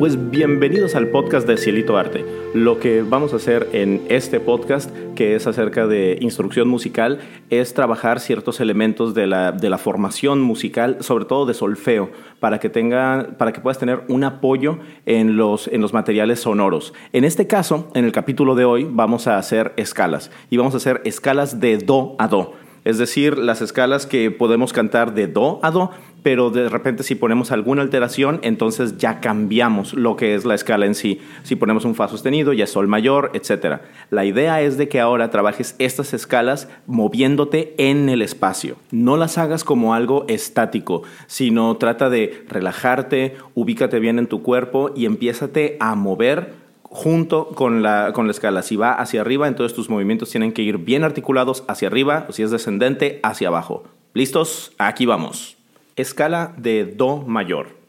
Pues bienvenidos al podcast de Cielito Arte. Lo que vamos a hacer en este podcast, que es acerca de instrucción musical, es trabajar ciertos elementos de la, de la formación musical, sobre todo de solfeo, para que, tenga, para que puedas tener un apoyo en los, en los materiales sonoros. En este caso, en el capítulo de hoy, vamos a hacer escalas y vamos a hacer escalas de do a do. Es decir, las escalas que podemos cantar de do a do pero de repente si ponemos alguna alteración, entonces ya cambiamos lo que es la escala en sí. Si ponemos un fa sostenido, ya sol mayor, etc. La idea es de que ahora trabajes estas escalas moviéndote en el espacio. No las hagas como algo estático, sino trata de relajarte, ubícate bien en tu cuerpo y empiézate a mover junto con la, con la escala. Si va hacia arriba, entonces tus movimientos tienen que ir bien articulados hacia arriba, o si es descendente, hacia abajo. ¿Listos? Aquí vamos. Escala de Do mayor.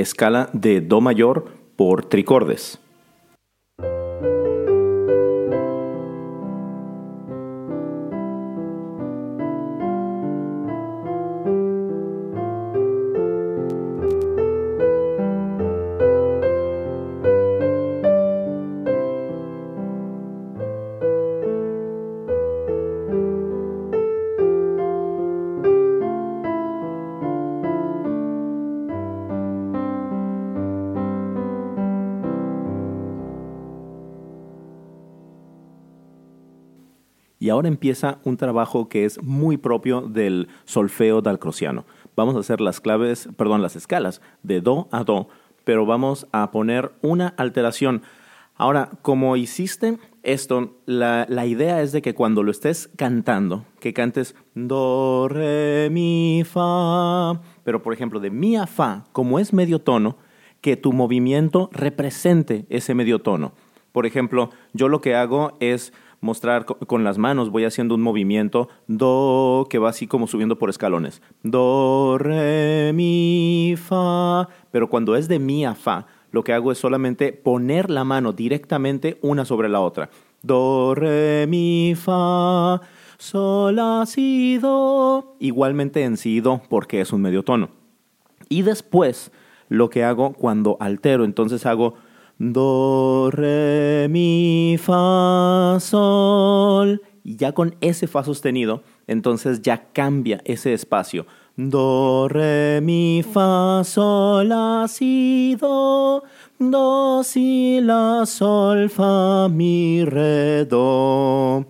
Escala de Do mayor por tricordes. Ahora empieza un trabajo que es muy propio del solfeo dalcrociano. Vamos a hacer las claves, perdón, las escalas de do a do, pero vamos a poner una alteración. Ahora, como hiciste esto, la, la, idea es de que cuando lo estés cantando, que cantes do, re, mi, fa, pero por ejemplo de mi a fa, como es medio tono, que tu movimiento represente ese medio tono. Por ejemplo, yo lo que hago es mostrar con las manos, voy haciendo un movimiento, do, que va así como subiendo por escalones, do, re, mi, fa, pero cuando es de mi a fa, lo que hago es solamente poner la mano directamente una sobre la otra. Do, re, mi, fa, sol, la, si, do. Igualmente en si, do, porque es un medio tono. Y después, lo que hago cuando altero, entonces hago Do, re, mi, fa, sol. Y ya con ese fa sostenido, entonces ya cambia ese espacio. Do, re, mi, fa, sol, la, si, do. Do, si, la, sol, fa, mi, re, do.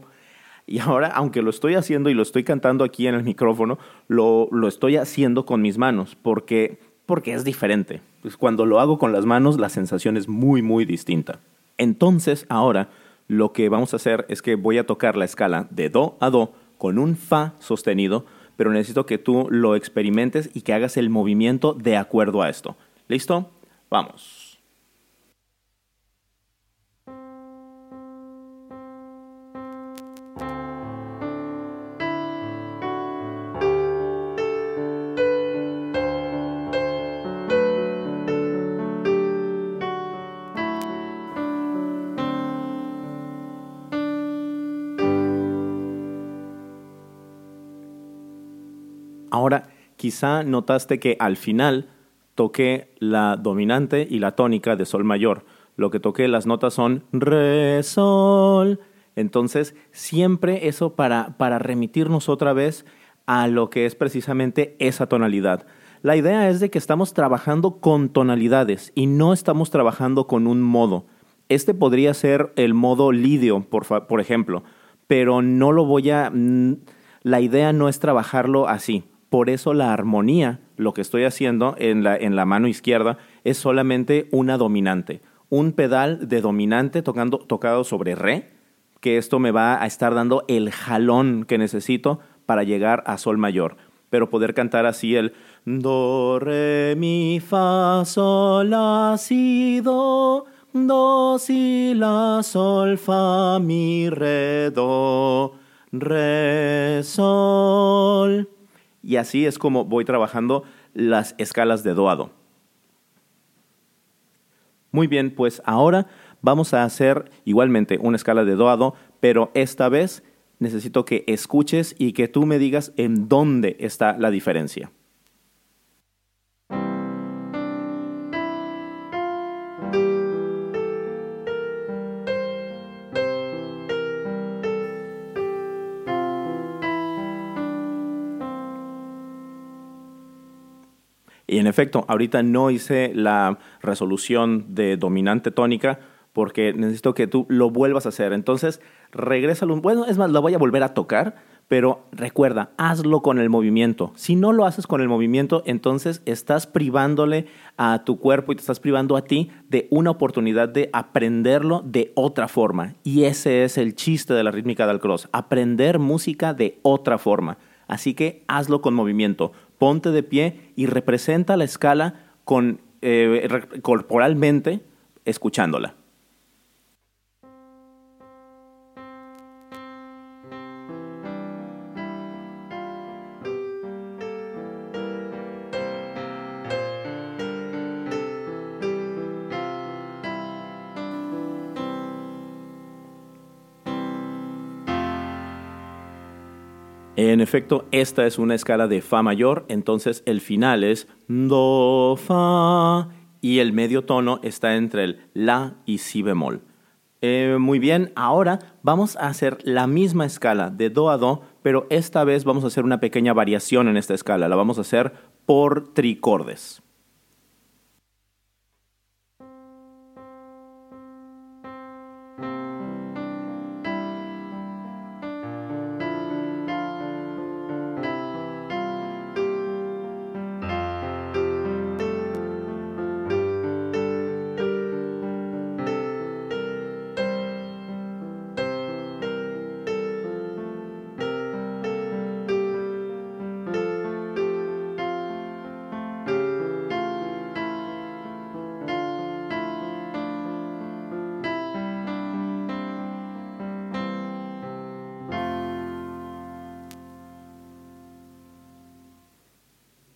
Y ahora, aunque lo estoy haciendo y lo estoy cantando aquí en el micrófono, lo, lo estoy haciendo con mis manos, porque porque es diferente. Pues cuando lo hago con las manos, la sensación es muy, muy distinta. Entonces, ahora lo que vamos a hacer es que voy a tocar la escala de Do a Do con un Fa sostenido, pero necesito que tú lo experimentes y que hagas el movimiento de acuerdo a esto. ¿Listo? Vamos. Ahora, quizá notaste que al final toqué la dominante y la tónica de sol mayor. Lo que toqué las notas son re, sol. Entonces, siempre eso para, para remitirnos otra vez a lo que es precisamente esa tonalidad. La idea es de que estamos trabajando con tonalidades y no estamos trabajando con un modo. Este podría ser el modo lidio, por, por ejemplo, pero no lo voy a... La idea no es trabajarlo así. Por eso la armonía, lo que estoy haciendo en la, en la mano izquierda, es solamente una dominante. Un pedal de dominante tocado sobre re, que esto me va a estar dando el jalón que necesito para llegar a sol mayor. Pero poder cantar así el do, re, mi, fa, sol, la, si, do, do, si, la, sol, fa, mi, re, do, re, sol. Y así es como voy trabajando las escalas de do a do. Muy bien, pues ahora vamos a hacer igualmente una escala de do a do, pero esta vez necesito que escuches y que tú me digas en dónde está la diferencia. Y en efecto, ahorita no hice la resolución de dominante tónica porque necesito que tú lo vuelvas a hacer. Entonces, regrésalo. Bueno, es más, lo voy a volver a tocar, pero recuerda, hazlo con el movimiento. Si no lo haces con el movimiento, entonces estás privándole a tu cuerpo y te estás privando a ti de una oportunidad de aprenderlo de otra forma. Y ese es el chiste de la rítmica del cross, aprender música de otra forma. Así que hazlo con movimiento ponte de pie y representa la escala con, eh, corporalmente escuchándola. En efecto, esta es una escala de Fa mayor, entonces el final es Do, Fa y el medio tono está entre el La y Si bemol. Eh, muy bien, ahora vamos a hacer la misma escala de Do a Do, pero esta vez vamos a hacer una pequeña variación en esta escala. La vamos a hacer por tricordes.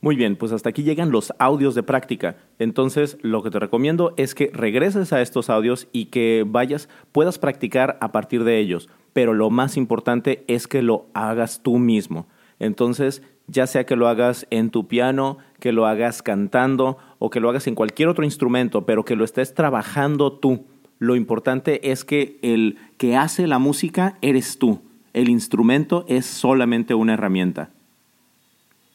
Muy bien, pues hasta aquí llegan los audios de práctica. Entonces, lo que te recomiendo es que regreses a estos audios y que vayas, puedas practicar a partir de ellos. Pero lo más importante es que lo hagas tú mismo. Entonces, ya sea que lo hagas en tu piano, que lo hagas cantando o que lo hagas en cualquier otro instrumento, pero que lo estés trabajando tú. Lo importante es que el que hace la música eres tú. El instrumento es solamente una herramienta.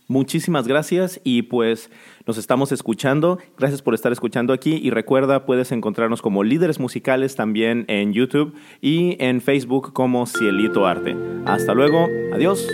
Muchísimas gracias y pues nos estamos escuchando. Gracias por estar escuchando aquí y recuerda, puedes encontrarnos como líderes musicales también en YouTube y en Facebook como Cielito Arte. Hasta luego, adiós.